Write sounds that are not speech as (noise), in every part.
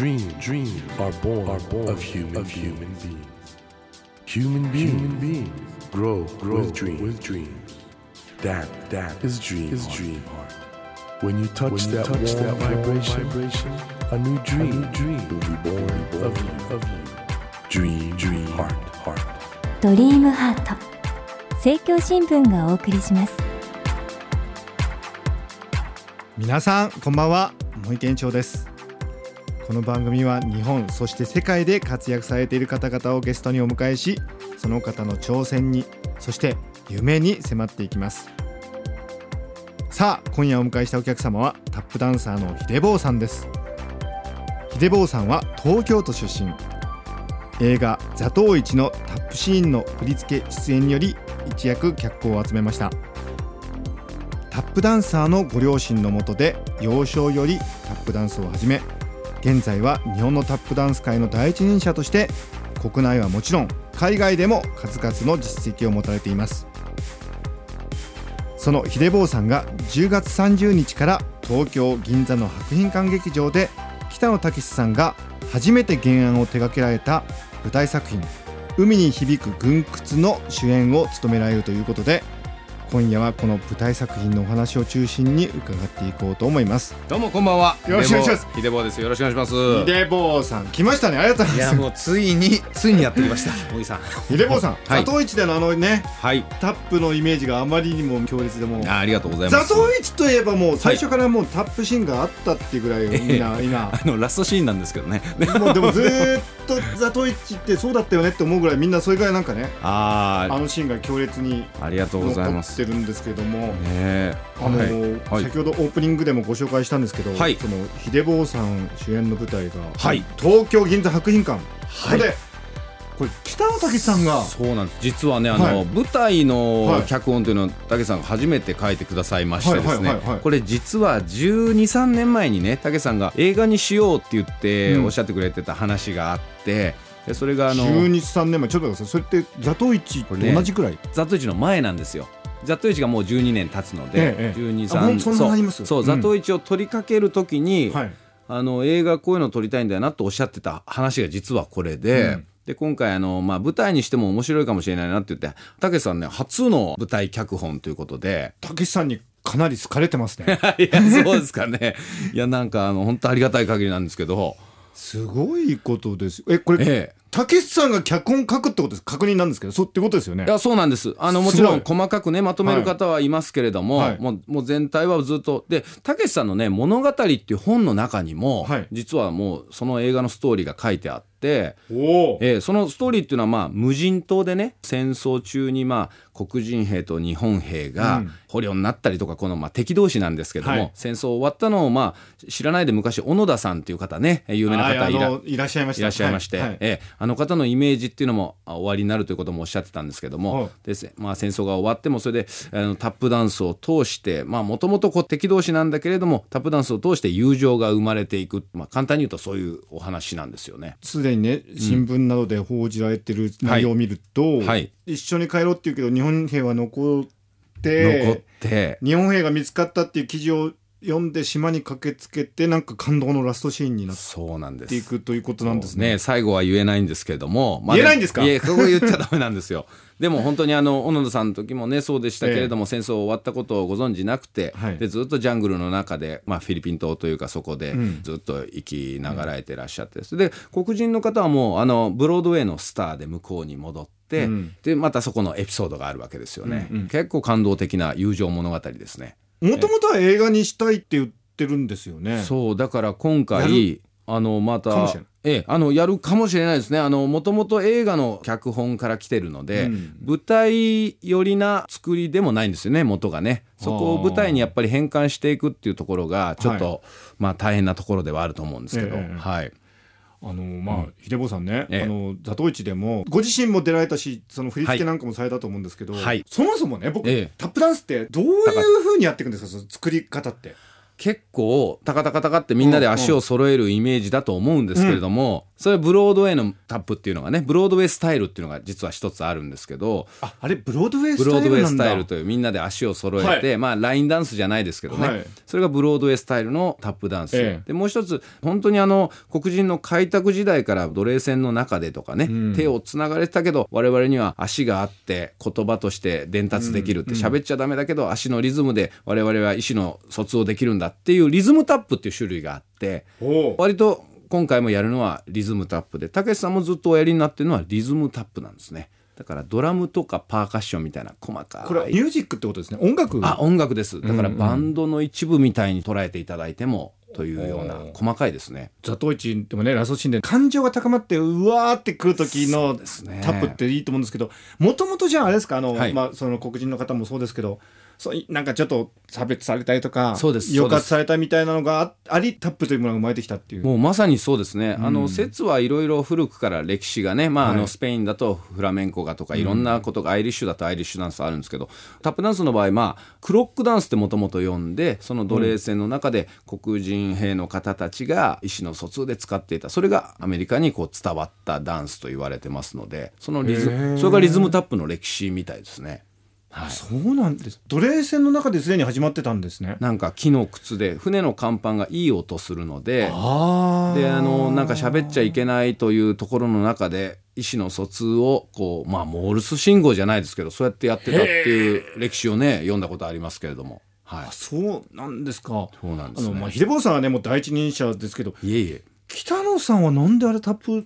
Dreams, dreams are born, are born of human, of human beings. Human beings, human beings grow, grow with, dreams, with dreams. That, that is dream, is dream heart. When you touch, when you that, touch warm that vibration, vibration, a new dream, a new dream will be born, born of you, of you. Dream, dream heart, heart. ドリームハート政教新聞がお送りします皆さんこんばんは森健長ですこの番組は日本そして世界で活躍されている方々をゲストにお迎えしその方の挑戦にそして夢に迫っていきます。さあ今夜お迎えしたお客様はタップダンサーのヒデボーさんです。ヒデボーさんは東京都出身。映画「座頭市」のタップシーンの振り付け出演により一躍脚光を集めました。タップダンサーのご両親のもとで幼少よりタップダンスを始め現在は日本のタップダンス界の第一人者として国内はもちろん海外でも数々の実績を持たれています。そのヒデボーさんが10月30日から東京銀座の博品館劇場で北野武さんが初めて原案を手掛けられた舞台作品「海に響く軍窟」の主演を務められるということで今夜はこの舞台作品のお話を中心に伺っていこうと思います。どうもこんばんは。よろしくお願いします。ヒデボーです。よろしくお願いします。ヒデボーさん来ましたね。ありがとうごいざいます。やもうついについにやってきました。(laughs) おじさん。ヒデボーさんはい。座頭市でのあのねはい。タップのイメージがあまりにも強烈でもうあありがとうございます。座頭市といえばもう最初からもうタップシーンがあったっていうぐらいみんな (laughs) 今。あのラストシーンなんですけどね。もうでもずーっと座頭市ってそうだったよねって思うぐらいみんなそれぐらいなんかねああのシーンが強烈にあありがとうござい残ますってるんですけども、ねえ。あのはい。はい。先ほどオープニングでもご紹介したんですけど、はい。そのヒデボーさん主演の舞台が、はい。東京銀座博品館、はい。ここでこれ北野武さんがそうなんです。実はねあの、はい。舞台はい。の脚本というのを武さんが初めて書いてくださいましてですねこれ実は1 2 3年前にね武さんが映画にしようって言ってうん。おっしゃってくれてた話があってでそれがあの12、3年前ちょっと待ってください。それって座頭市と同じくらい、ザトイチの前なんですよ。ザトイチがもう12年経つので、ええ12、あほん3そうそう、うん。ザトイチを取りかけるときに、はい。あの映画こういうの撮りたいんだよなとおっしゃってた話が実はこれで。うん。で今回あの、まあ、舞台にしても面白いかもしれないなって言ってたけしさんね初の舞台脚本ということで。武さんにかなり好かれてますね。(laughs) いやそうですかね。いやなんかあの本当ありがたい限りなんですけど。すごいことです。えこれ、ええ武さんが脚本書くってことです確認なんですけどそうってことですよね。いやそうなんです。あのもちろん細かくねまとめる方はいますけれども、はい。もうもう全体はずっとでたけしさんのね「物語」っていう本の中にも、はい。実はもうその映画のストーリーが書いてあって、おおえーそのストーリーっていうのはまあ無人島でね戦争中にまあ黒人兵と日本兵うがん。捕虜になったりとかこのまあ敵同士なんですけども、はい。戦争終わったのをまあ知らないで昔小野田さんっていう方ね有名な方いらいらっしゃいました。いらっしゃいまして、はいはい。ええあの方のイメージっていうのもあ終わりになるということもおっしゃってたんですけども、はい。です。まあ、戦争が終わってもそれであのタップダンスを通してもともと敵同士なんだけれどもタップダンスを通して友情が生まれていく、まあ、簡単に言うとそういうお話なんですよね。すでにね新聞などで報じられてる内容を見ると、はい。一緒に帰ろうっていうけど日本兵は残って残って。日本兵が見つかったっていう記事を読んで島に駆けつけてなんか感動のラストシーンになっていくということなんですね。最後は言えないんですけれども、言えないんですか？いえそこ言っちゃダメなんですよ。でも本当にあの小野田さんの時もねそうでしたけれども、戦争終わったことをご存じなくて、はい。でずっとジャングルの中で、まあ、フィリピン島というかそこでうん。ずっと生きながらえてらっしゃって、で黒人の方はもうあのブロードウェイのスターで向こうに戻って、うん。でまたそこのエピソードがあるわけですよね、うんうん。結構感動的な友情物語ですね。もともとは映画にしたいって言ってるんですよね。そうだから今や回あのまたええ、あのやるかもしれないですね。あのもともと映画の脚本から来てるので、うん。舞台寄りな作りでもないんですよね元がね。そこを舞台にやっぱり変換していくっていうところがちょっと、はまあ大変なところではあると思うんですけど、ええ。はいあのまあ、秀坊さんね、ええ。あの座頭市でもご自身も出られたしその振り付けなんかもされたと思うんですけど、はい。そもそもね僕、ええ。タップダンスってどういうふうにやっていくんですか？その作り方って。結構タカタカタカってみんなで足を揃えるイメージだと思うんですけれども、それブロードウェイのタップっていうのがねブロードウェイスタイルっていうのが実は一つあるんですけどああれブロードウェイスブロードウェイスタイルというみんなで足を揃えて、はい。まあラインダンスじゃないですけどね、はい。それがブロードウェイスタイルのタップダンス、ええでもう一つ本当にあの黒人の開拓時代から奴隷船の中でとかね、ん。手をつながれてたけど我々には足があって言葉として伝達できるって喋っちゃダメだけど足のリズムで我々は意思の疎通をできるんだっていうリズムタップっていう種類があってお割と今回もやるのはリズムタップでたけしさんもずっとおやりになってるのはリズムタップなんですね。だからドラムとかパーカッションみたいな細かい。これはミュージックってことですね。音楽？あ音楽です。だからバンドの一部みたいに捉えていただいてもというような細かいですね。ザトウイチでもねラストシーンで感情が高まってうわーってくる時のタップっていいと思うんですけどもともとじゃああれですか？あの、はい。まあ、その黒人の方もそうですけどそなんかちょっと差別されたりとかそうです抑圧されたみたいなのがあありタップというものが生まれてきたっていう。もうまさにそうですね、あの説はいろいろ古くから歴史がね、まあ、あはい。のスペインだとフラメンコがとかいろんなことが、アイリッシュだとアイリッシュダンスあるんですけどタップダンスの場合、まあ、クロックダンスってもともと呼んでその奴隷船の中で黒人兵の方たちが意思の疎通で使っていた。それがアメリカにこう伝わったダンスと言われてますのでそのリズそれがリズムタップの歴史みたいですね。はい。そうなんです。奴隷船の中ですでに始まってたんですね。なんか木の靴で船の甲板がいい音するのであであのなんか喋っちゃいけないというところの中で意思の疎通をこうまあモールス信号じゃないですけどそうやってやってたっていう歴史をね読んだことありますけれども。はい。あそうなんですか。そうなんですあのまあね秀坊さんはねもう第一人者ですけどいえいえ。北野さんはなんであれタップ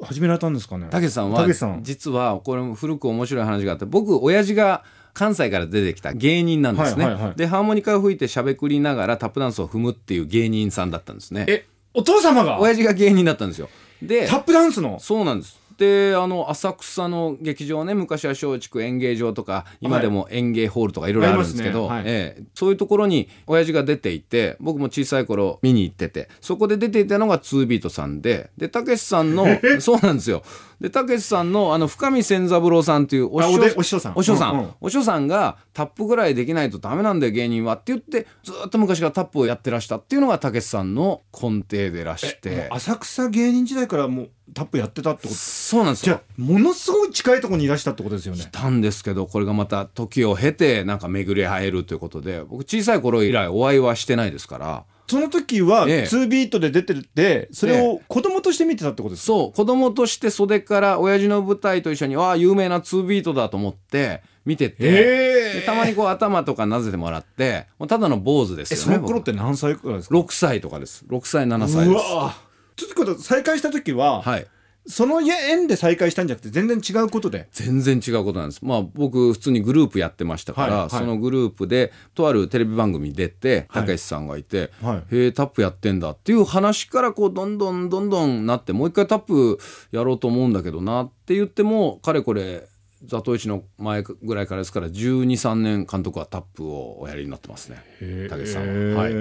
あ始められたんですかね？たけしさんはたけしさん。実はこれも古く面白い話があって僕親父が関西から出てきた芸人なんですね、はいはいはい。でハーモニカを吹いてしゃべくりながらタップダンスを踏むっていう芸人さんだったんですね。えお父様が？親父が芸人だったんですよ。でタップダンスの？そうなんです。であの浅草の劇場ね昔は松竹演芸場とか今でも演芸ホールとかいろいろあるんですけど、ありますね。ええそういうところに親父が出ていて僕も小さい頃見に行っててそこで出ていたのが2ビートさんででたけしさんの (laughs) そうなんですよ。でたけしさんのあの深見千三郎さんっていうお師匠さん。お師匠さん、うんうん。お師匠さんがタップぐらいできないとダメなんだよ芸人はって言ってずっと昔からタップをやってらしたっていうのがたけしさんの根底でらして。浅草芸人時代からもうタップやってたってこと？そうなんですよ。じゃあものすごい近いところにいらしたってことですよね。たんですけどこれがまた時を経てなんか巡り会えるということで僕小さい頃以来お会いはしてないですから。その時はええ。2ビートで出てるってそれを子供として見てたってことですか？そう子供として袖から親父の舞台と一緒にわあ有名な2ビートだと思って見てて、たまにこう頭とかなぜてもらってもうただの坊主ですえよねその頃って何歳くらいですか？6歳とかです。6歳7歳うです。わちょっとこと再会した時は、はい。その縁で再会したんじゃなくて全然違うことで。全然違うことなんです。まあ僕普通にグループやってましたから、はいはい。そのグループでとあるテレビ番組に出てはい。たけしさんがいて、はい。へえタップやってんだっていう話からこうどんどんどんどんなってもう一回タップやろうと思うんだけどなって言ってもかれこれザトウイチの前ぐらいからですから1 2 3年監督はタップをおやりになってますね。たけしさんは。はい、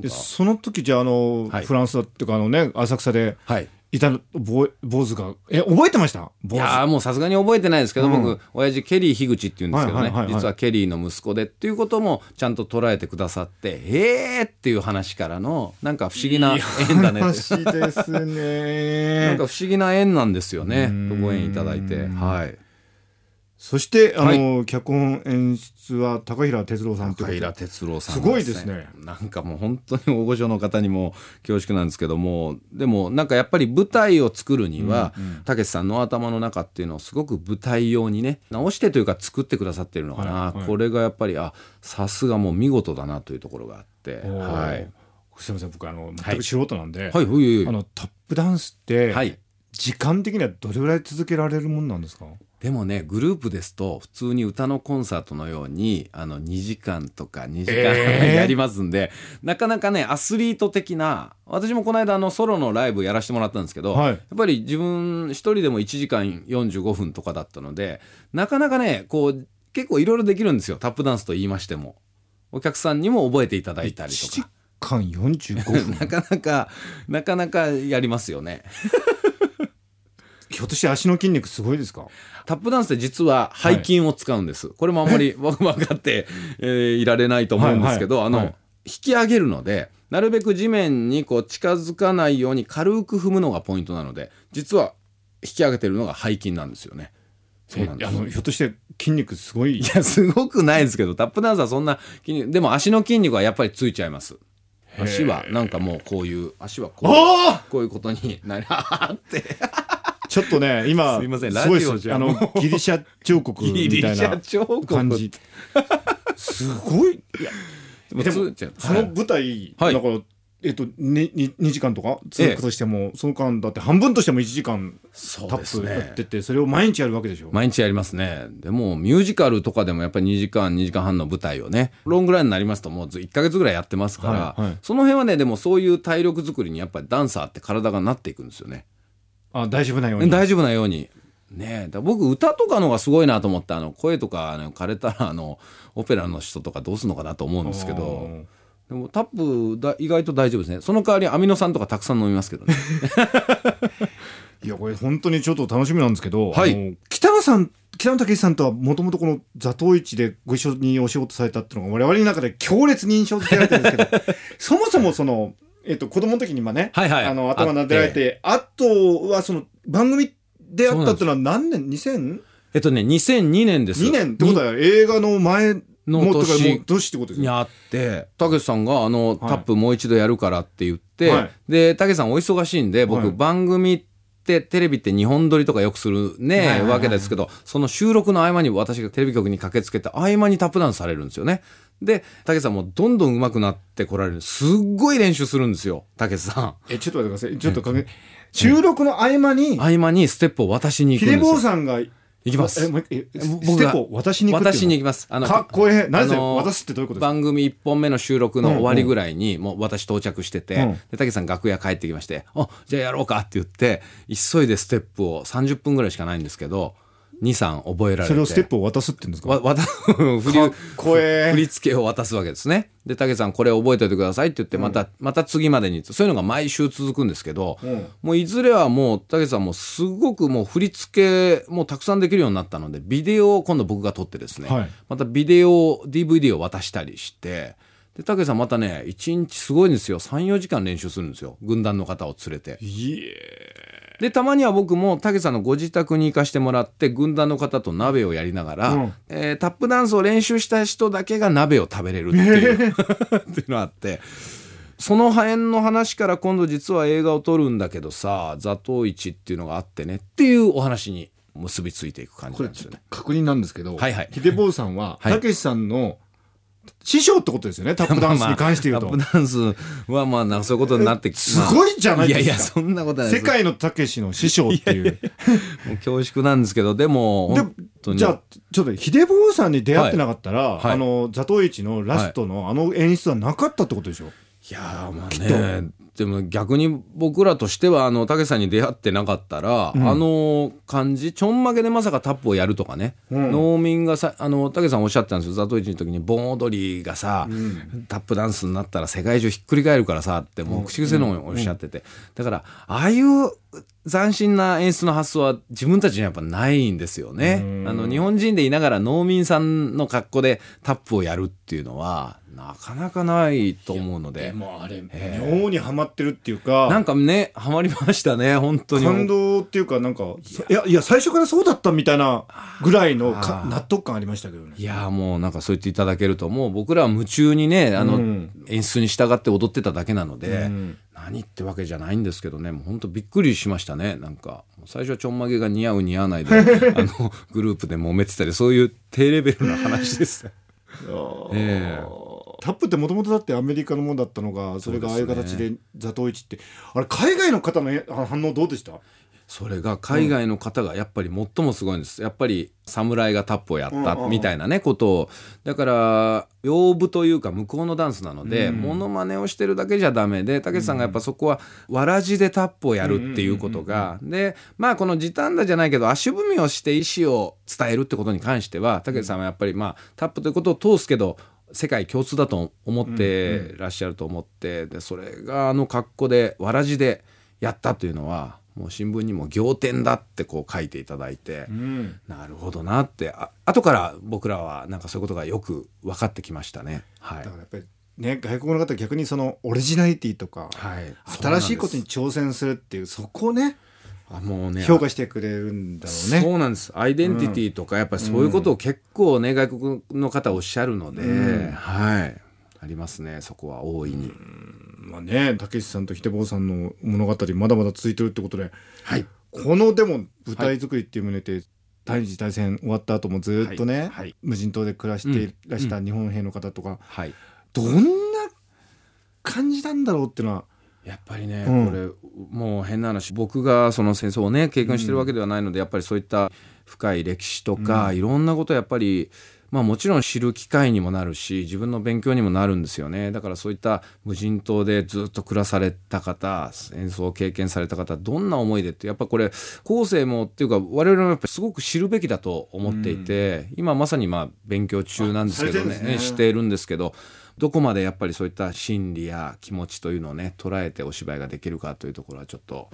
でその時じゃああの、はい。フランスだっていうかあのね浅草ではい。いた坊坊主が。え覚えてました？いやーもうさすがに覚えてないですけど、うん。僕親父ケリー樋口っていうんですけどね、実はケリーの息子でっていうこともちゃんと捉えてくださってえーっていう話からのなんか不思議な縁だね話ですね。(laughs) なんか不思議な縁なんですよね。うん。ご縁いただいて。はいそしてあの、脚本演出は高平哲郎さん高平哲郎さんすごいですね。なんかもう本当に大御所の方にも恐縮なんですけどもでもなんかやっぱり舞台を作るにはたけしさんの頭の中っていうのをすごく舞台用にね直してというか作ってくださってるのかな、はいはい。これがやっぱりあさすがもう見事だなというところがあって。はい。すみません僕あの全く素人なんで、はいはいはい。あのタップダンスって、はい。時間的にはどれぐらい続けられるもんなんですか？でもねグループですと普通に歌のコンサートのようにあの2時間とか2時間、えー。(laughs) やりますんでなかなかねアスリート的な私もこの間あのソロのライブやらせてもらったんですけど、はい。やっぱり自分一人でも1時間45分とかだったのでなかなかねこう結構いろいろできるんですよ。タップダンスと言いましても。お客さんにも覚えていただいたり1時とか。間45分。(laughs) なかなかなかなかやりますよね。ひょっとして足の筋肉すごいですか？タップダンスって実は背筋を使うんです。これもあんまり (laughs) 僕分かって、えーいられないと思うんですけど、あの、はいはい。はい引き上げるので、なるべく地面にこう近づかないように軽く踏むのがポイントなので実は引き上げてるのが背筋なんですよね。そうなんです。あのひょっとして筋肉すごい？いやすごくないですけどタップダンスはそんな筋肉でも足の筋肉はやっぱりついちゃいます。足はなんかもうこういう足はこうあこういうことになりあってちょっとね今すいませんラジオじゃあのギリシャ彫刻みたいな感じ。すごい。いやでもその舞台、はい。だからえっと、ね、に 2, 時間とか続くとしても、その間だって半分としても1時間タップやっててそれを毎日やるわけでしょ。毎日やりますね。でもミュージカルとかでもやっぱり2時間2時間半の舞台をねロングランになりますともう1ヶ月ぐらいやってますから、はいはい。その辺はねでもそういう体力作りにやっぱりダンサーって体がなっていくんですよねあ大丈夫なように。大丈夫なように。ねえ、僕歌とかのがすごいなと思ってあの声とかあの枯れたらあのオペラの人とかどうするのかなと思うんですけどでもタップだ意外と大丈夫ですね。その代わりアミノ酸とかたくさん飲みますけどね。(laughs) いやこれ本当にちょっと楽しみなんですけど、はい。北野さん北野武さんとはもともとこの座頭市でご一緒にお仕事されたっていうのが我々の中で強烈に印象付けられてるんですけど (laughs) そもそもその、えっと、子供の時にまあね、はいはい。あの頭撫でられてあとはその番組であったっていうのは何年 ?2002 えっとね2002年です。年ってことは映画の前の年もう年。ってことですよにあってたけしさんがあの、はい。タップもう一度やるからって言って、はい。でたけしさんお忙しいんで僕、はい。番組ってテレビって日本撮りとかよくするね、わけですけどその収録の合間に私がテレビ局に駆けつけて合間にタップダンスされるんですよね。でたけしさんもどんどん上手くなってこられるすっごい練習するんですよたけしさん。えちょっと待ってくださいちょっと確認収録の合間に合間にステップを渡しに行くんですよ。ボーさんが行きます。えもう僕がテップを渡しに行くっていうの渡しに行きます。あかっこええ。何であの渡すってどういうことですか？番組1本目の収録の終わりぐらいにもう私到着してて、うん。で武さん楽屋帰ってきまして「あじゃあやろうか」って言って急いでステップを30分ぐらいしかないんですけど23覚えられて。それをステップを渡すって言うんですか？わわた (laughs) 振り振り付けを渡すわけですね。で武さんこれ覚えておいてくださいって言ってまた、また次までにそういうのが毎週続くんですけど、うん。もういずれはもう武さんもすごくもう振り付けもたくさんできるようになったのでビデオを今度僕が撮ってですね、はい。またビデオ DVD を渡したりしてで武さんまたね1日すごいんですよ。34時間練習するんですよ。軍団の方を連れて。いえ。でたまには僕も武さんのご自宅に行かしてもらって軍団の方と鍋をやりながら、うん。えータップダンスを練習した人だけが鍋を食べれるっていう,、(laughs) っていうのがあって。その辺の話から今度実は映画を撮るんだけどさ座頭市っていうのがあってねっていうお話に結びついていく感じなんですよね。確認なんですけど、はいはい。ヒデボーさんははい。たけしさんの師匠ってことですよね？タップダンスに関して言うと、まあタップダンスはまあそういうことになってきすごいじゃないですか。いやいやそんなことない世界のたけしの師匠っていう。恐縮なんですけどでもじゃあちょっとヒデボーさんに出会ってなかったら、はい。はいあの座頭市のラストのあの演出はなかったってことでしょ、いやーまあねでも逆に僕らとしてはあの武さんに出会ってなかったら、うん。あの感じちょんまげでまさかタップをやるとかね、うん。農民がさあの武さんおっしゃってたんですよ。座頭市の時に盆踊りがさ、ん。タップダンスになったら世界中ひっくり返るからさってもう口癖のおっしゃってて、だからああいう斬新な演出の発想は自分たちにはやっぱないんですよね。うん。あの日本人でいながら農民さんの格好でタップをやるっていうのはなかなかないと思うので。もあれえ妙にはまってるっていうか。なんかね、ハマりましたね、本当に。感動っていうかなんかいや。いや最初からそうだったみたいなぐらいの納得感ありましたけどね。いやーもうなんかそう言っていただけると、もう僕らは夢中にね、あの、うん。演出に従って踊ってただけなので、うん何ってわけじゃないんですけどね、もう本当びっくりしましたね、なんか。最初はちょんまげが似合う似合わないで、(laughs) あの、グループで揉めてたり、そういう低レベルな話です。ええ。タップってもともとだってアメリカのものだったのがそれがああいうそうですね。形で座頭市って。あれ海外の方の反応どうでした？それが海外の方がやっぱり最もすごいんです。やっぱり侍がタップをやったみたいなねことを。だから、洋舞というか向こうのダンスなので、うんモノマネをしてるだけじゃダメで、武さんがやっぱそこはわらじでタップをやるっていうことが、で、まあこの時短だじゃないけど、足踏みをして意思を伝えるってことに関しては、武さんはやっぱりまあタップということを通すけど、世界共通だと思ってらっしゃると思って、でそれがあの格好でわらじでやったというのはもう新聞にも仰天だってこう書いていただいて、うん。なるほどなってあ後から僕らはなんかそういうことがよく分かってきましたね。はい。だからやっぱりね外国の方は逆にそのオリジナリティとかはい。新しいことに挑戦するっていうそこをねあもうね評価してくれるんだろうね。そうなんです。アイデンティティとかやっぱりそういうことを結構ね外国の方おっしゃるので、うん。はいありますねそこは大いに、まあねたけしさんとひでぼうさんの物語まだまだ続いてるってことで。はい。このでも舞台作りっていう旨で、第二次大戦終わった後もずっとね、はい。はい。無人島で暮らしていらした日本兵の方とか、はい。どんな感じなんだろうっていうのは。やっぱりね、うん。これもう変な話僕がその戦争をね経験してるわけではないので、やっぱりそういった深い歴史とか、いろんなことやっぱりまあもちろん知る機会にもなるし自分の勉強にもなるんですよね。だからそういった無人島でずっと暮らされた方戦争を経験された方どんな思いでってやっぱこれ後世もっていうか我々もやっぱりすごく知るべきだと思っていて、今まさにまあ勉強中なんですけどねね。しているんですけどどこまでやっぱりそういった心理や気持ちというのをね捉えてお芝居ができるかというところはちょっと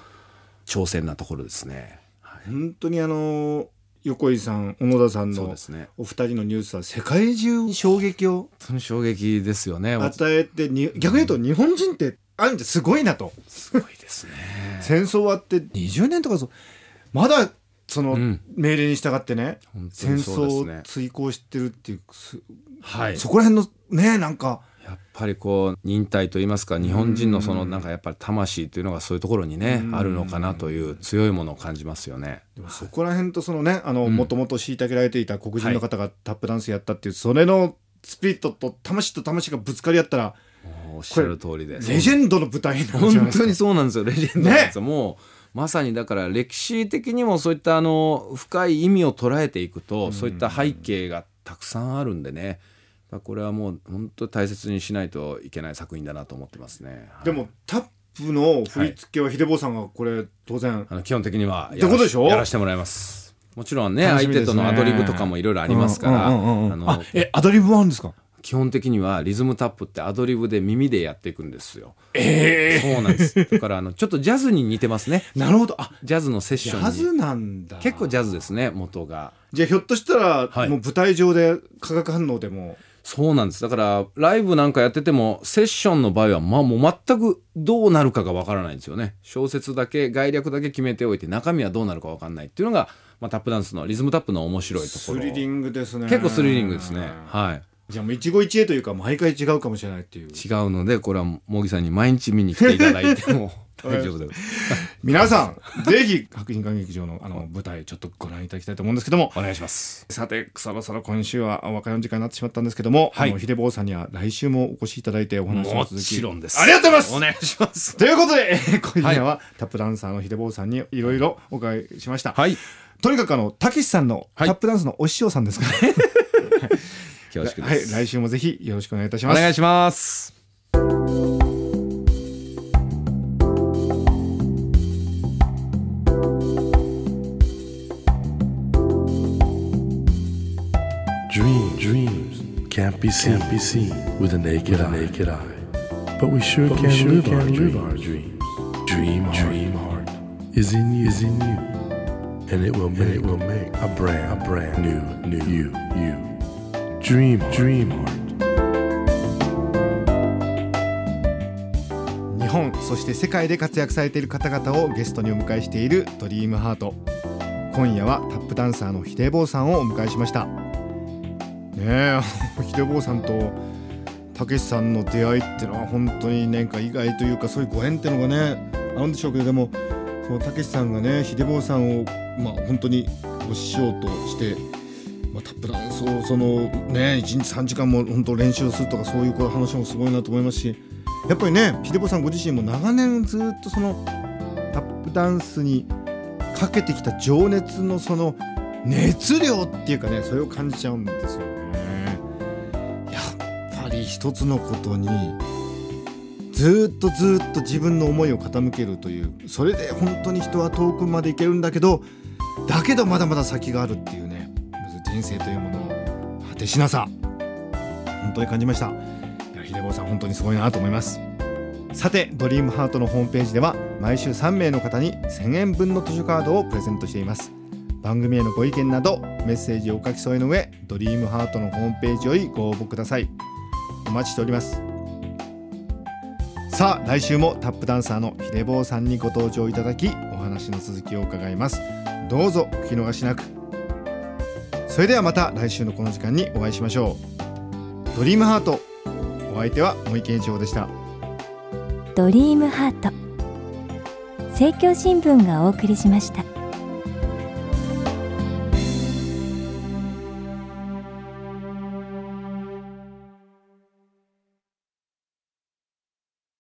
挑戦なところですね。はい、本当にあの横井さん小野田さんのお二人のニュースは世界中に衝撃を本当に衝撃ですよね。与えてに逆に言うと日本人ってある意味ですごいなとすごいですね。(laughs) 戦争終わって20年とかそうまだそのうん命令に従ってね、うです争をね。追行してるっていうすはい。そこら辺のねなんかやっぱりこう忍耐といいますか日本人のそのなんかやっぱり魂というのがそういうところにねあるのかなという強いものを感じますよね。でもそこら辺とそのねあのうん。もともと虐げられていた黒人の方がタップダンスやったっていう、それのスピリットと魂と魂がぶつかり合ったらおっしゃる通りです。レジェンドの舞台本当にそうなんですよ。レジェンドなんですよ、もうまさにだから歴史的にもそういったあの深い意味を捉えていくと、そういった背景がたくさんあるんでね。まあこれはもう本当大切にしないといけない作品だなと思ってますね。はいでもタップの振り付けは秀坊さんがこれ当然あの基本的にはやらせてもらいます。もちろんねね相手とのアドリブとかもいろいろありますから、うんうんうんうんあえアドリブもあるんですか？基本的にはリズムタップってアドリブで耳でやっていくんですよ。えそうなんです。だからあのちょっとジャズに似てますね。なるほどあジャズのセッションに。ジャズなんだ結構ジャズですね元がじゃあひょっとしたら、はいもう舞台上で化学反応でもそうなんです。だからライブなんかやっててもセッションの場合はまあもう全くどうなるかがわからないんですよね。小説だけ概略だけ決めておいて中身はどうなるかわかんないっていうのが、まあ、タップダンスのリズムタップの面白いところ。スリリングですね。結構スリリングですね。はい。じゃあもう一期一会というか毎回違うかもしれないっていう。違うのでこれは茂木さんに毎日見に来ていただいても大丈夫です (laughs) (laughs) 皆さんぜひ白人館劇場のあの舞台ちょっとご覧いただきたいと思うんですけども。お願いします。さてそろそろ今週はお別れの時間になってしまったんですけども、はい。あの秀坊さんには来週もお越しいただいてお話をも続き。ちろんです。ありがとうございますお願いします。ということで、えー今夜はタップダンサーの秀坊さんにいろいろお伺いしました、はい。とにかくあのたけしさんのタはい。ップダンスのお師匠さんですから、(laughs) 恐縮はい、です、来週もぜひよろしくお願いいたします。お願いします。Can't be seen, can't be seen with a naked, eye. naked eye. But we sure But can, we sure live, can our live dreams. our dreams. Dream, dream heart is in you, is in you, and it will make, it will make a brand, a brand new, new you, you. Dream, dream heart. 日本そして世界で活躍されている方々をゲストにお迎えしているドリームハート今夜はタップダンサーのひでぼうさんをお迎えしましたねえひでぼうさんとたけしさんの出会いっていうのは本当になんか意外というかそういうご縁っていうのがねあるんでしょうけどでもそのたけしさんがねひでぼうさんをまあ本当にご師匠として、まあ、タップダンスをそのね1日3時間も本当練習するとかそういう話もすごいなと思いますしやっぱりね秀子さんご自身も長年ずっとそのタップダンスにかけてきた情熱のその熱量っていうかねそれを感じちゃうんですよ。一つのことにずっとずっと自分の思いを傾けるというそれで本当に人は遠くまで行けるんだけどだけどまだまだ先があるっていうね人生というものの果てしなさ。本当に感じました。いや秀坊さん本当にすごいなと思います。さてドリームハートのホームページでは毎週3名の方に1000円分の図書カードをプレゼントしています。番組へのご意見などメッセージをお書き添えの上ドリームハートのホームページよりご応募ください。お待ちしております。さあ来週もタップダンサーのひでぼうさんにご登場いただきお話の続きを伺います。どうぞお聞き逃しなく。それではまた来週のこの時間にお会いしましょう。ドリームハートお相手は森健一郎でした。ドリームハート政教新聞がお送りしました。